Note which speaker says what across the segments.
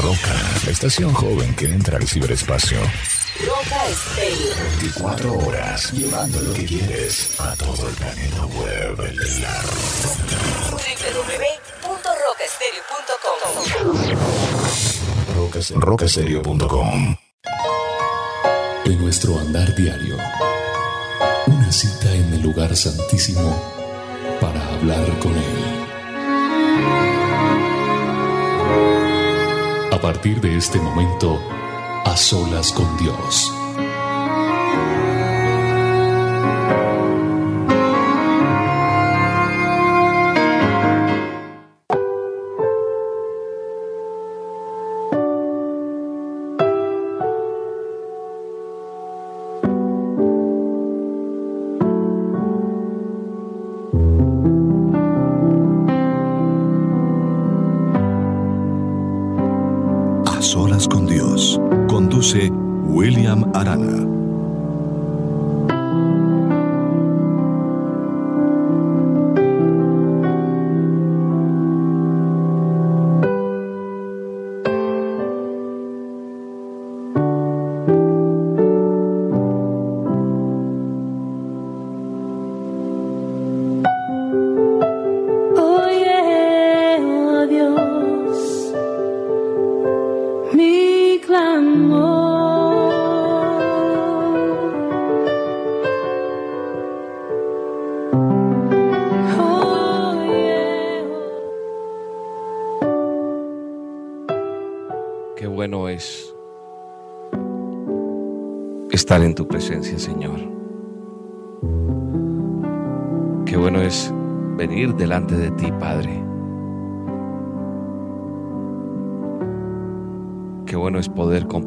Speaker 1: Roca, la estación joven que entra al ciberespacio.
Speaker 2: Roca Estéreo.
Speaker 1: 24 horas, llevando lo que quieres a todo el planeta web. La Roca.
Speaker 2: www.rocaestereo.com
Speaker 1: Rocaserio.com
Speaker 3: En nuestro andar diario, una cita en el lugar santísimo para hablar con Él. A partir de este momento, a solas con Dios.
Speaker 4: A solas con Dios. Conduce William Arana.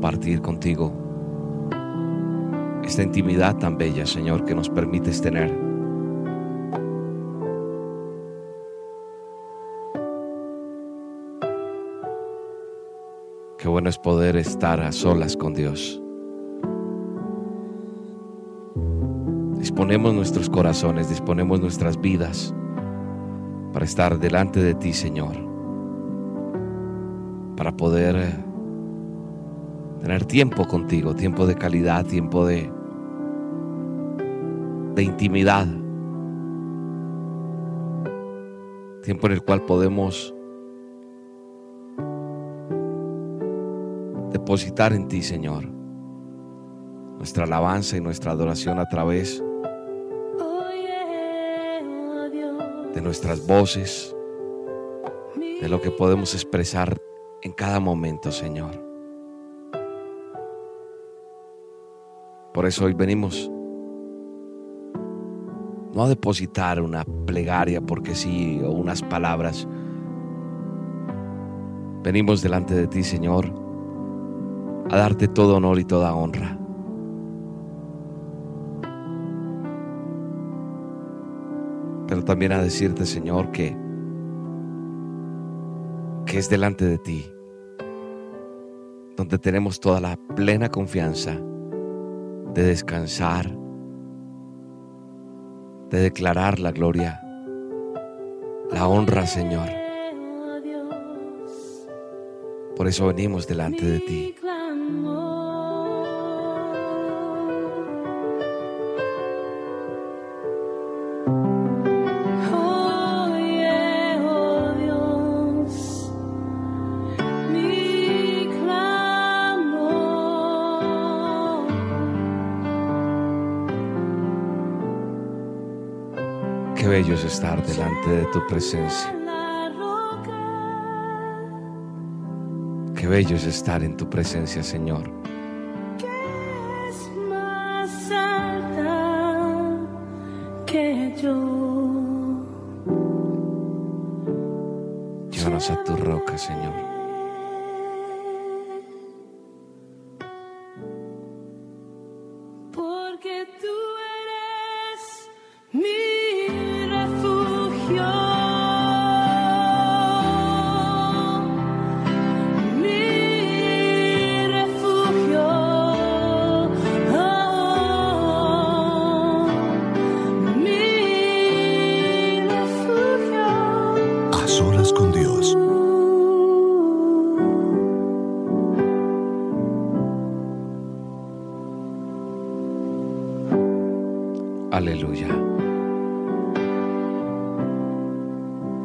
Speaker 5: Compartir contigo esta intimidad tan bella, Señor, que nos permites tener. Qué bueno es poder estar a solas con Dios. Disponemos nuestros corazones, disponemos nuestras vidas para estar delante de ti, Señor. Para poder tener tiempo contigo, tiempo de calidad, tiempo de, de intimidad. Tiempo en el cual podemos depositar en ti, Señor, nuestra alabanza y nuestra adoración a través de nuestras voces, de lo que podemos expresar en cada momento, Señor. Por eso hoy venimos no a depositar una plegaria porque sí o unas palabras. Venimos delante de ti, Señor, a darte todo honor y toda honra. Pero también a decirte, Señor, que que es delante de ti donde tenemos toda la plena confianza de descansar, de declarar la gloria, la honra, Señor. Por eso venimos delante de ti. Qué bello es estar delante de tu presencia. Qué bello es estar en tu presencia, Señor. Llévanos a tu roca, Señor.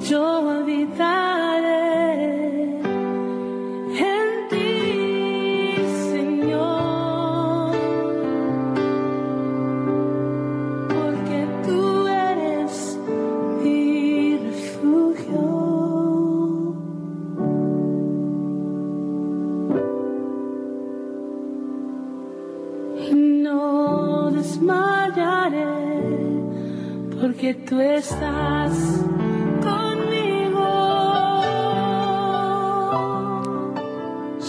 Speaker 6: yo habitaré en ti, Señor, porque tú eres mi refugio.
Speaker 4: Y no desmayaré,
Speaker 6: porque tú estás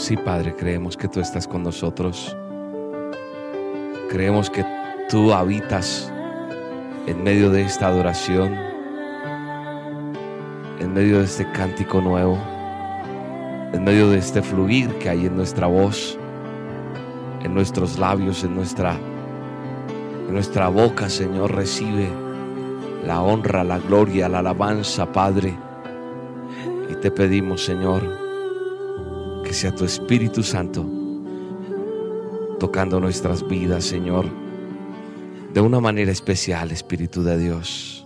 Speaker 5: Sí, Padre, creemos que tú estás con nosotros. Creemos que tú habitas en medio de esta adoración, en medio de este cántico nuevo, en medio de este fluir que hay en nuestra voz, en nuestros labios, en nuestra, en nuestra boca, Señor, recibe la honra, la gloria, la alabanza, Padre. Y te pedimos, Señor, que sea tu Espíritu Santo tocando nuestras vidas, Señor, de una manera especial, Espíritu de Dios.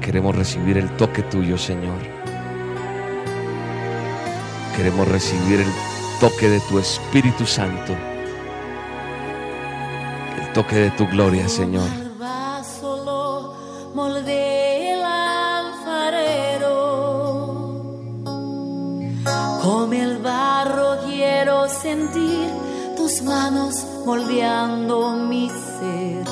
Speaker 5: Queremos recibir el toque tuyo, Señor. Queremos recibir el toque de tu Espíritu Santo. El toque de tu gloria, Señor.
Speaker 6: Manos moldeando mi ser.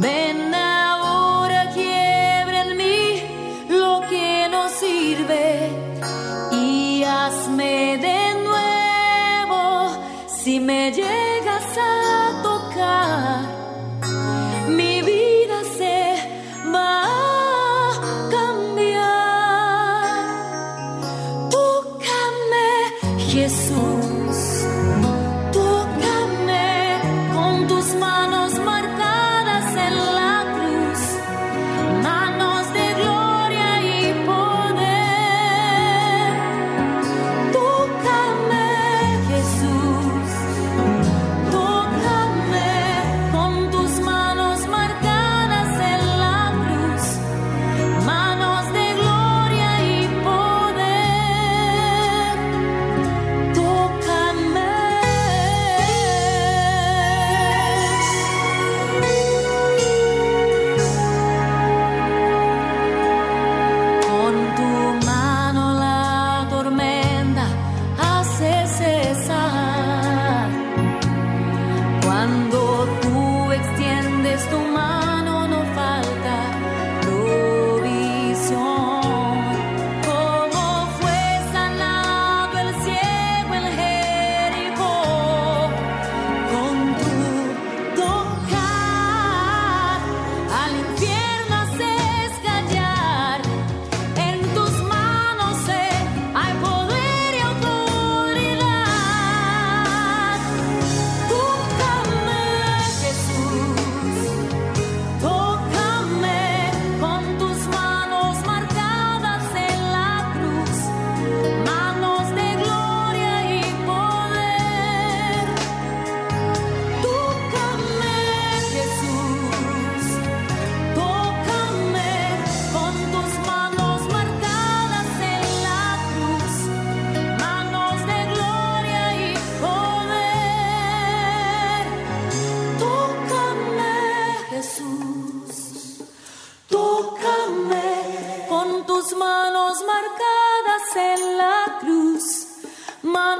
Speaker 6: Ven ahora, quiebra en mí lo que no sirve y hazme de nuevo si me llegas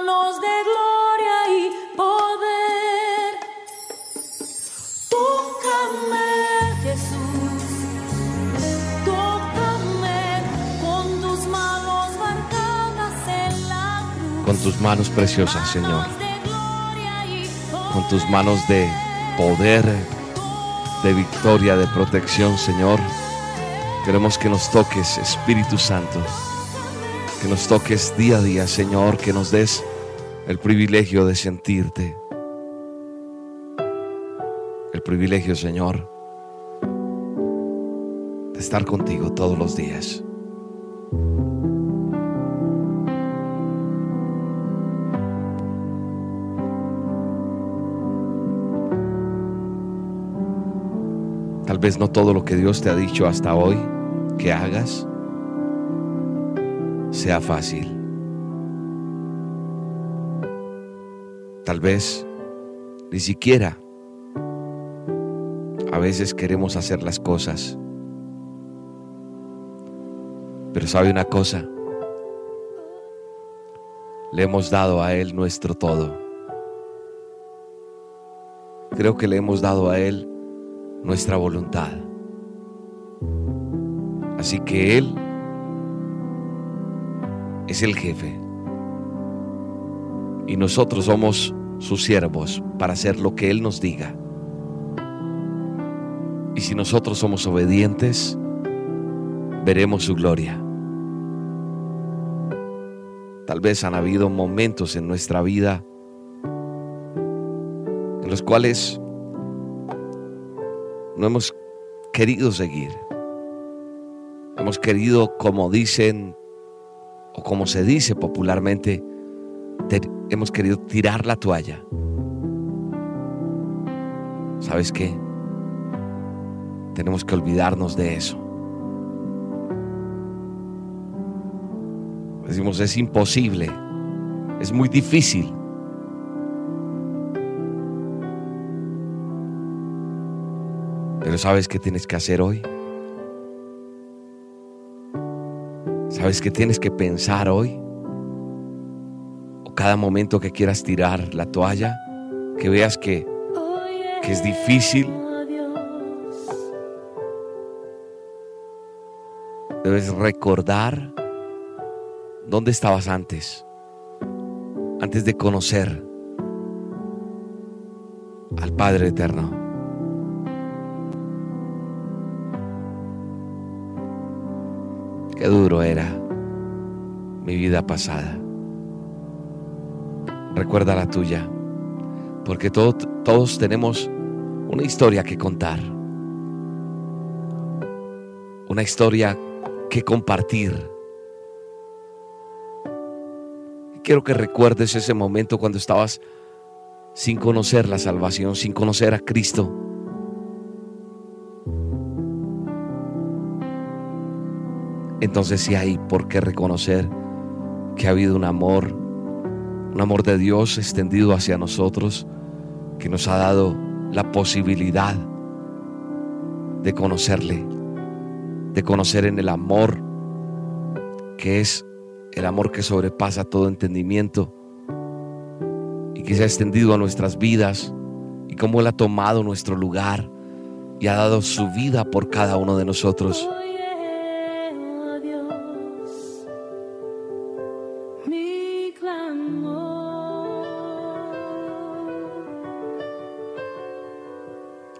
Speaker 6: de gloria y poder. Tócame, Jesús. Tócame con tus manos marcadas en la cruz. Con tus manos
Speaker 5: preciosas, Señor. Con tus manos de poder, de victoria, de protección, Señor. Queremos que nos toques, Espíritu Santo. Que nos toques día a día, Señor. Que nos des el privilegio de sentirte. El privilegio, Señor, de estar contigo todos los días. Tal vez no todo lo que Dios te ha dicho hasta hoy que hagas sea fácil. Tal vez ni siquiera a veces queremos hacer las cosas. Pero sabe una cosa, le hemos dado a Él nuestro todo. Creo que le hemos dado a Él nuestra voluntad. Así que Él es el jefe y nosotros somos sus siervos para hacer lo que Él nos diga. Y si nosotros somos obedientes, veremos su gloria. Tal vez han habido momentos en nuestra vida en los cuales no hemos querido seguir. Hemos querido, como dicen, o como se dice popularmente, hemos querido tirar la toalla. ¿Sabes qué? Tenemos que olvidarnos de eso. Decimos, es imposible, es muy difícil. Pero ¿sabes qué tienes que hacer hoy? ¿Sabes qué tienes que pensar hoy? Cada momento que quieras tirar la toalla, que veas que, que es difícil. Debes recordar dónde estabas antes, antes de conocer al Padre Eterno. Qué duro era mi vida pasada. Recuerda la tuya, porque todos tenemos una historia que contar, una historia que compartir. Quiero que recuerdes ese momento cuando estabas sin conocer la salvación, sin conocer a Cristo entonces sí hay por qué reconocer que ha habido un amor, un amor de Dios extendido hacia nosotros, que nos ha dado la posibilidad de conocerle, de conocer en el amor, que es el amor que sobrepasa todo entendimiento y que se ha extendido a nuestras vidas y cómo Él ha tomado nuestro lugar y ha dado su vida por cada uno de nosotros.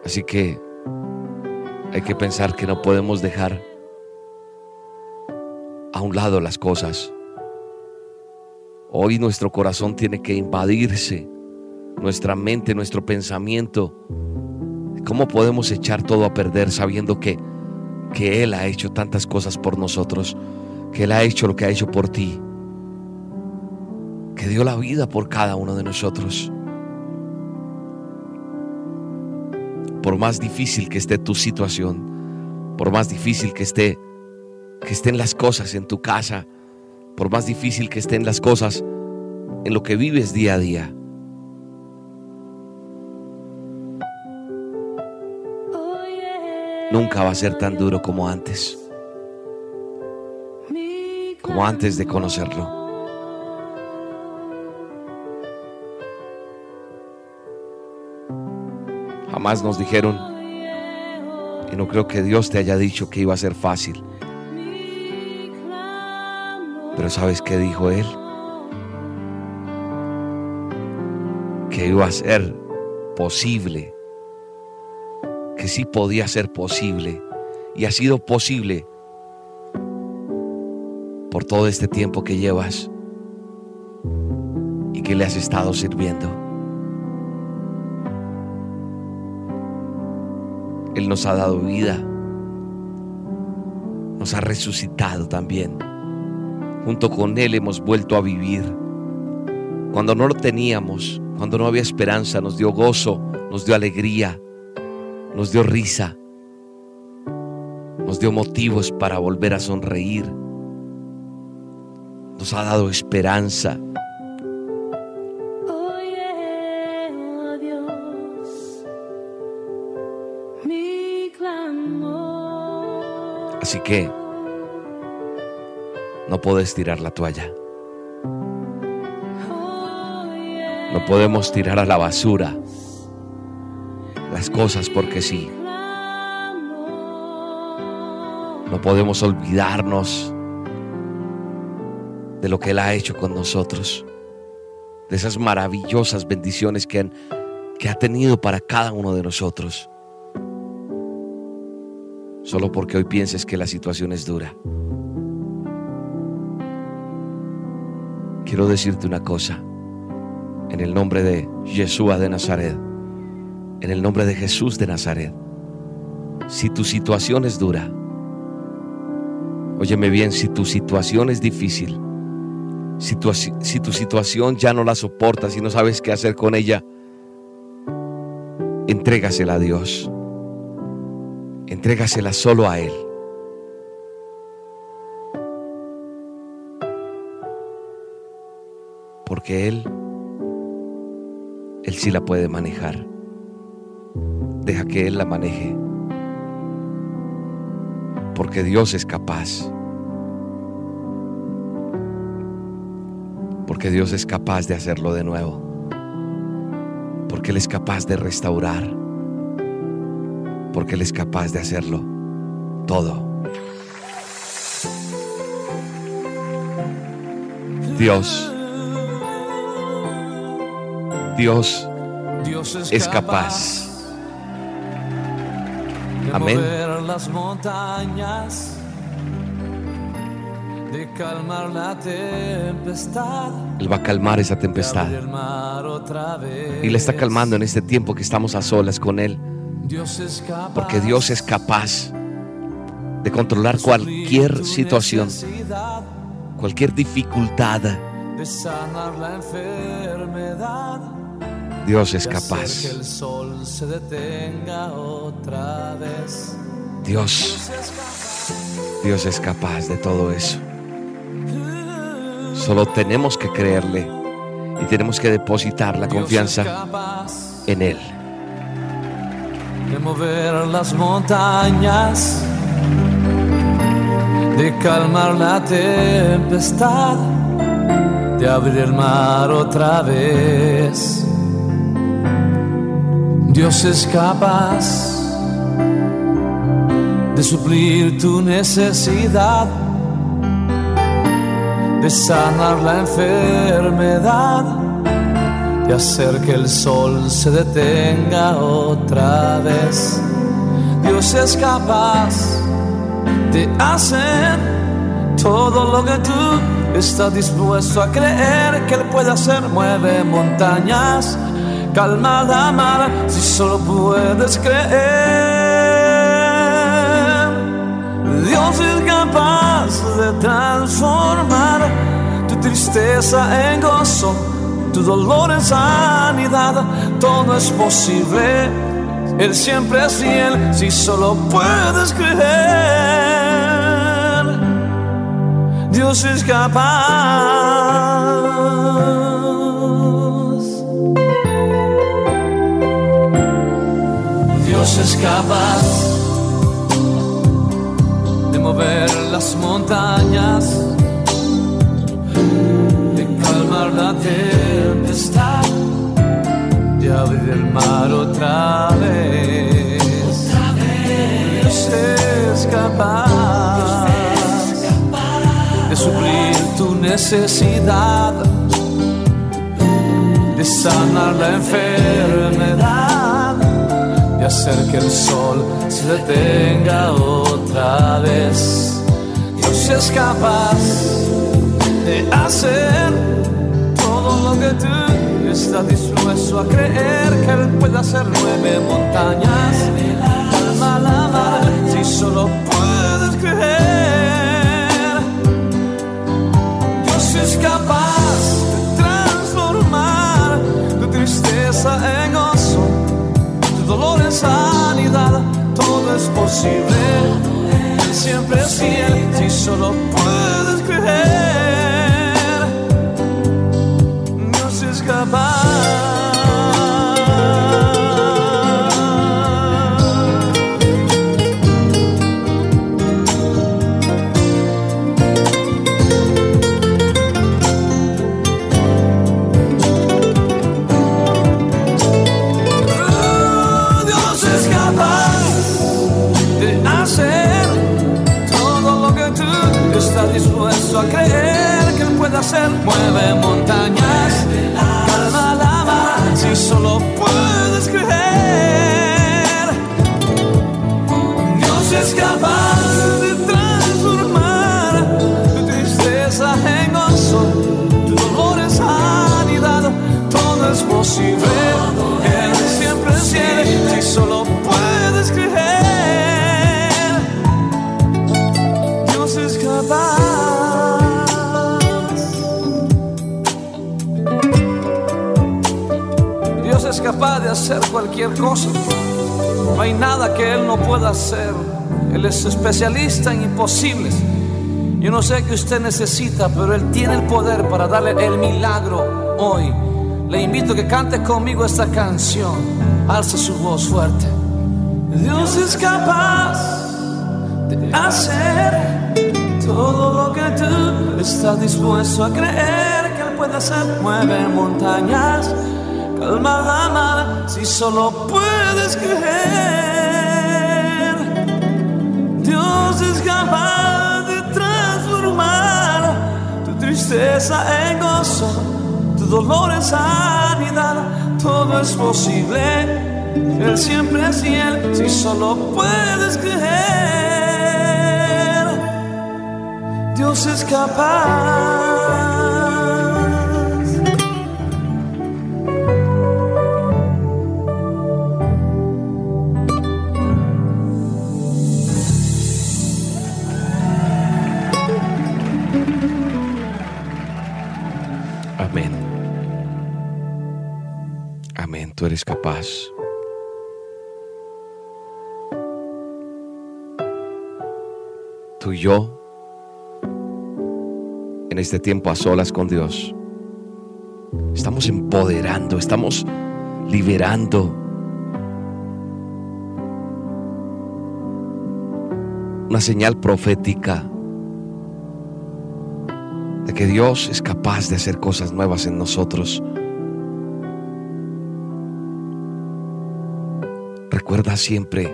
Speaker 5: Así que hay que pensar que no podemos dejar a un lado las cosas. Hoy nuestro corazón tiene que invadirse, nuestra mente, nuestro pensamiento. ¿Cómo podemos echar todo a perder sabiendo que, que Él ha hecho tantas cosas por nosotros? Que Él ha hecho lo que ha hecho por ti. Que dio la vida por cada uno de nosotros. Por más difícil que esté tu situación, por más difícil que esté que estén las cosas en tu casa, por más difícil que estén las cosas en lo que vives día a día. Nunca va a ser tan duro como antes, como antes de conocerlo. Jamás nos dijeron, y no creo que Dios te haya dicho que iba a ser fácil. Pero ¿sabes qué dijo Él? Que iba a ser posible, que sí podía ser posible, y ha sido posible por todo este tiempo que llevas y que le has estado sirviendo. Él nos ha dado vida. Nos ha resucitado también. Junto con Él hemos vuelto a vivir. Cuando no lo teníamos, cuando no había esperanza, nos dio gozo, nos dio alegría, nos dio risa, nos dio motivos para volver a sonreír. Nos ha dado esperanza, Así que no puedes tirar la toalla. No podemos tirar a la basura las cosas porque sí. No podemos olvidarnos de lo que Él ha hecho con nosotros, de esas maravillosas bendiciones que, han, que ha tenido para cada uno de nosotros. Solo porque hoy pienses que la situación es dura. Quiero decirte una cosa, en el nombre de Yeshua de Nazaret, en el nombre de Jesús de Nazaret, si tu situación es dura, óyeme bien, si tu situación es difícil, si tu, si tu situación ya no la soportas y no sabes qué hacer con ella, entrégasela a Dios. Entrégasela solo a Él. Porque Él, Él sí la puede manejar. Deja que Él la maneje. Porque Dios es capaz. Porque Dios es capaz de hacerlo de nuevo. Porque Él es capaz de restaurar. Porque Él es capaz de hacerlo todo. Dios, Dios
Speaker 7: Dios es,
Speaker 5: capaz. Amén.
Speaker 7: las montañas, de calmar la tempestad,
Speaker 5: Él va a calmar esa tempestad. Y la está calmando en este tiempo que estamos a solas con Él. Porque Dios es capaz de controlar cualquier
Speaker 7: tu
Speaker 5: situación, cualquier dificultad. Dios es capaz. Dios, Dios es capaz de todo eso. Solo tenemos que creerle y tenemos que depositar la confianza en Él.
Speaker 7: Mover las montañas, de calmar la tempestad, de abrir el mar otra vez. Dios es capaz de suplir tu necesidad, de sanar la enfermedad hacer que el sol se detenga otra vez. Dios es capaz de hacer todo lo que tú estás dispuesto a creer que Él puede hacer. Mueve montañas, calma la mar, si solo puedes creer. Dios es capaz de transformar tu tristeza en gozo, tu dolor en sanidad. Todo es posible. Él siempre es fiel si solo puedes creer. Dios es capaz. Dios es capaz de mover las montañas, de calmar la de abrir el mar otra vez. Dios es capaz de suplir tu necesidad, de sanar la enfermedad de hacer que el sol se detenga otra vez. Dios es capaz de hacer todo lo que tú estás dispuesto a creer que Él puede hacer nueve montañas. Calma la mar si solo puedes creer. Dios es capaz de transformar tu tristeza en gozo tu dolor en sanidad, todo es posible. Siempre es fiel si solo puedes creer. Dispuesto a creer que Él puede hacer. Mueve montañas, calma la mar, si solo puedes creer. Dios es capaz de transformar tu tristeza en gozo, tu dolor en sanidad. Todo es posible, capaz de hacer cualquier cosa. No hay nada que Él no pueda hacer. Él es especialista en imposibles. Yo no sé qué usted necesita, pero Él tiene el poder para darle el milagro hoy. Le invito a que cante conmigo esta canción. Alza su voz fuerte. Dios es capaz de hacer todo lo que tú estás dispuesto a creer que Él puede hacer. Mueve montañas, calma la mar, si solo puedes creer. Dios es capaz de transformar tu tristeza en gozo, tu dolor en sanidad. Todo es posible. Él siempre es fiel si solo puedes creer. Dios es capaz.
Speaker 5: Eres capaz. Tú y yo, en este tiempo a solas con Dios, estamos empoderando, estamos liberando una señal profética de que Dios es capaz de hacer cosas nuevas en nosotros. Siempre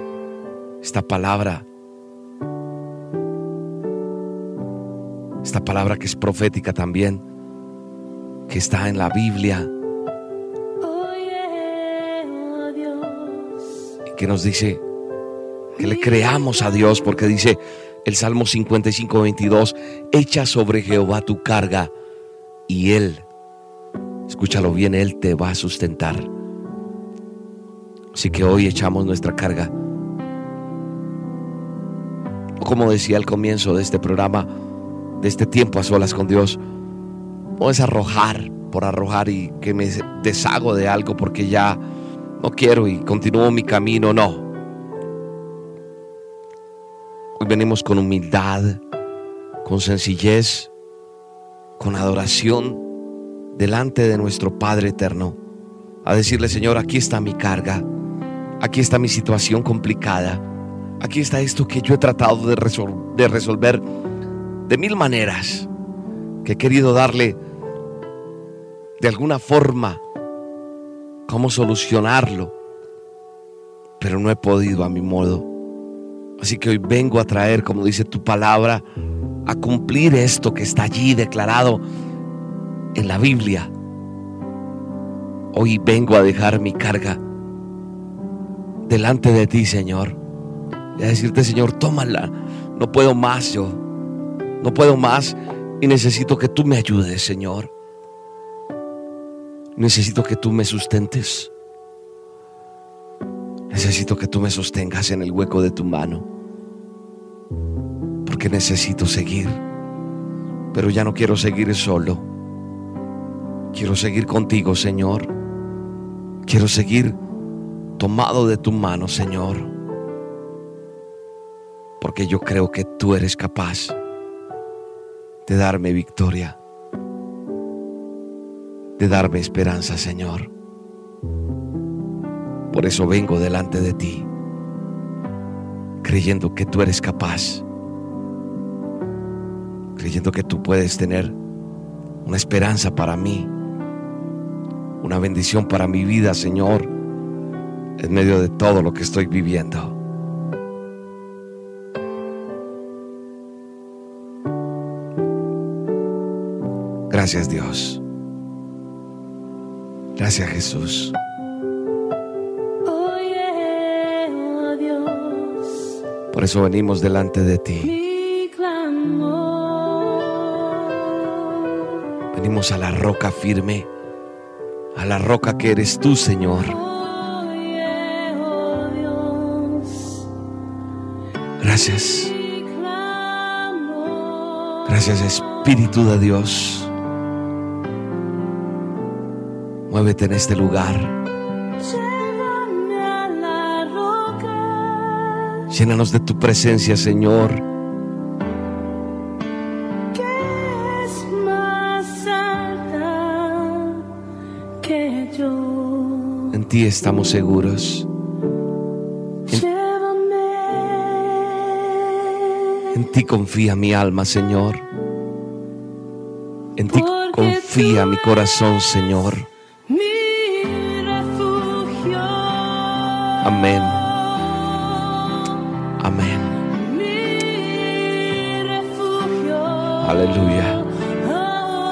Speaker 5: esta palabra, esta palabra que es profética también, que está en la Biblia. Y que nos dice que le creamos a Dios porque dice el Salmo 55, 22, echa sobre Jehová tu carga y Él, escúchalo bien, Él te va a sustentar. Así que hoy echamos nuestra carga. Como decía al comienzo de este programa, de este tiempo a solas con Dios, no es arrojar por arrojar y que me deshago de algo porque ya no quiero y continúo mi camino, no. Hoy venimos con humildad, con sencillez, con adoración delante de nuestro Padre eterno. A decirle, Señor, aquí está mi carga, aquí está mi situación complicada, aquí está esto que yo he tratado de, resol- de resolver de mil maneras, que he querido darle de alguna forma cómo solucionarlo, pero no he podido a mi modo. Así que hoy vengo a traer, como dice tu palabra, a cumplir esto que está allí declarado en la Biblia. Hoy vengo a dejar mi carga delante de ti, Señor. Y a decirte, Señor, tómala. No puedo más yo. No puedo más y necesito que tú me ayudes, Señor. Necesito que tú me sustentes. Necesito que tú me sostengas en el hueco de tu mano. Porque necesito seguir. Pero ya no quiero seguir solo. Quiero seguir contigo, Señor. Quiero seguir tomado de tu mano, Señor. Porque yo creo que tú eres capaz de darme victoria. De darme esperanza, Señor. Por eso vengo delante de ti, creyendo que tú eres capaz, creyendo que tú puedes tener una esperanza para mí, una bendición para mi vida, Señor, en medio de todo lo que estoy viviendo. Gracias Dios. Gracias Jesús. Por eso venimos delante de ti. Venimos a la roca firme, a la roca que eres tú, Señor. Gracias. Gracias Espíritu de Dios. Muévete en este lugar.
Speaker 6: Llévame a la roca
Speaker 5: Llénanos de tu presencia, Señor. En ti estamos seguros. En ti confía mi alma, Señor. En ti confía mi corazón, Señor. Amén. Amén.
Speaker 6: Mi refugio.
Speaker 5: Aleluya.
Speaker 6: Oh.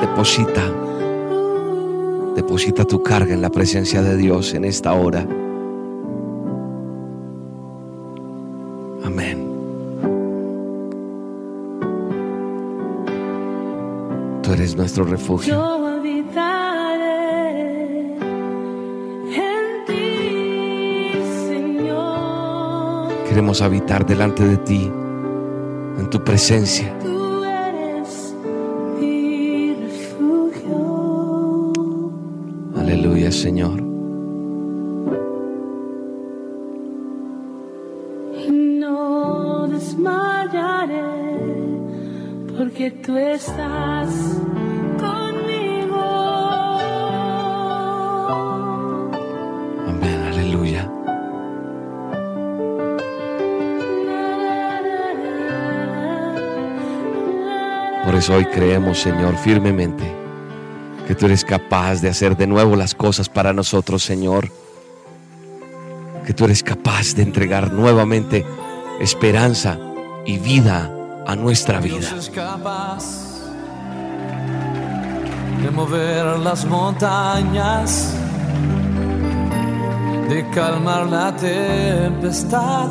Speaker 5: Deposita, deposita tu carga en la presencia de Dios en esta hora. Amén. Tú eres nuestro refugio.
Speaker 6: Yo habitaré en ti, Señor.
Speaker 5: Queremos habitar delante de ti, en tu presencia.
Speaker 6: Porque tú estás conmigo.
Speaker 5: Amén, aleluya. Por eso hoy creemos, Señor, firmemente que tú eres capaz de hacer de nuevo las cosas para nosotros, Señor. Que tú eres capaz de entregar nuevamente esperanza y vida a nuestra vida.
Speaker 7: Dios es capaz de mover las montañas, de calmar la tempestad,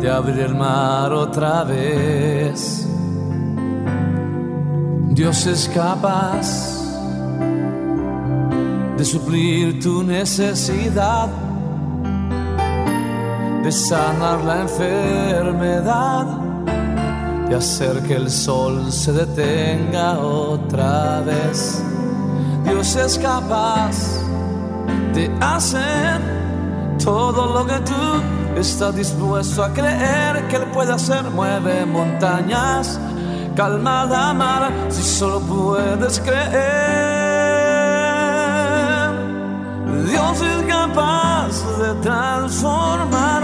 Speaker 7: de abrir el mar otra vez. Dios es capaz de suplir tu necesidad, de sanar la enfermedad de hacer que el sol se detenga otra vez. Dios es capaz de hacer todo lo que tú estás dispuesto a creer que Él puede hacer. Mueve montañas, calma la mar, si solo puedes creer. Dios es capaz de transformar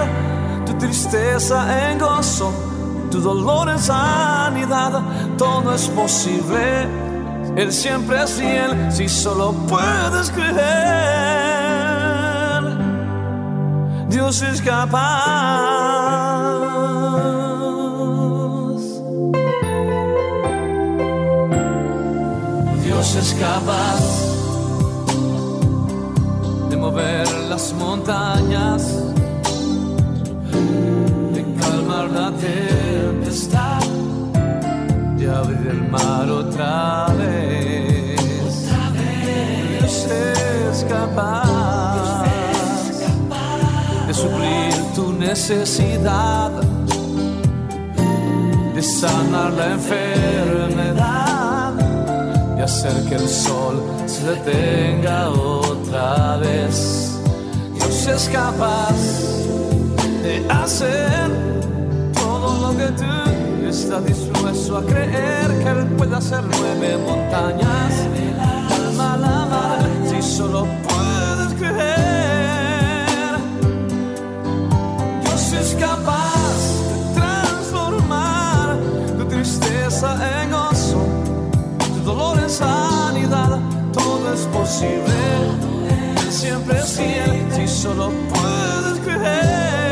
Speaker 7: tu tristeza en gozo tu dolor en sanidad, todo es posible. Él siempre es fiel si solo puedes creer. Dios es capaz. Dios es capaz de mover las montañas de calmar la tempestad, de abrir el mar otra vez. Dios es capaz de suplir tu necesidad, de sanar la enfermedad, de hacer que el sol se detenga otra vez. Dios es capaz de hacer todo lo que tú estás dispuesto a creer que Él puede hacer nueve montañas. Calma la mar si solo puedes creer. Dios es capaz de transformar tu tristeza en gozo, tu dolor en sanidad. Todo es posible. Siempre es fiel si solo puedes creer.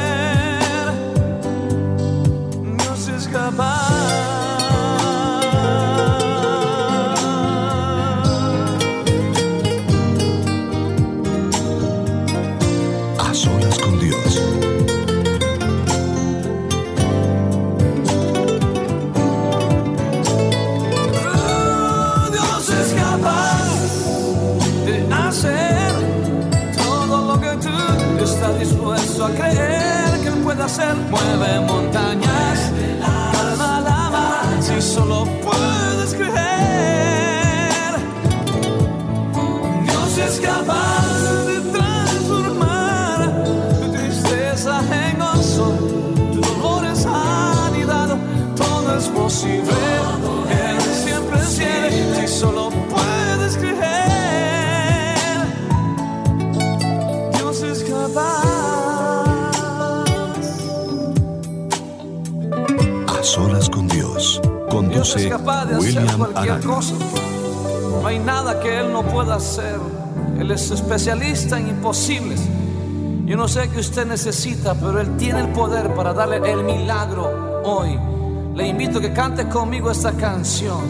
Speaker 7: Es especialista en imposibles. Yo no sé qué usted necesita, pero Él tiene el poder para darle el milagro hoy. Le invito a que cante conmigo esta canción.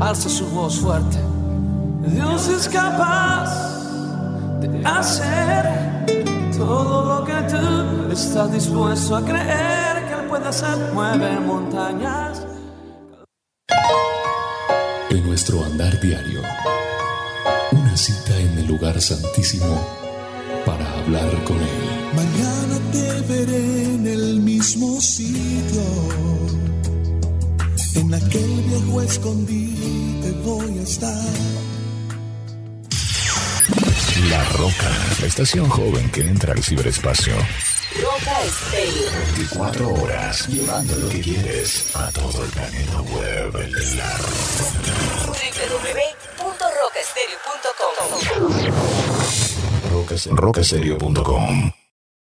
Speaker 7: Alce su voz fuerte. Dios es capaz de hacer todo lo que tú estás dispuesto a creer que Él puede hacer. Mueve montañas.
Speaker 3: En nuestro andar diario, una cita en el lugar santísimo para hablar con Él.
Speaker 8: Mañana te veré en el mismo sitio. En aquel viejo escondite voy a estar.
Speaker 1: La Roca, la estación joven que entra al ciberespacio.
Speaker 2: Roca Estéreo.
Speaker 1: 24 horas, llevando lo que quieres a todo el planeta web. La
Speaker 2: www.rocaestereo.com
Speaker 1: Roca, rocaserio.com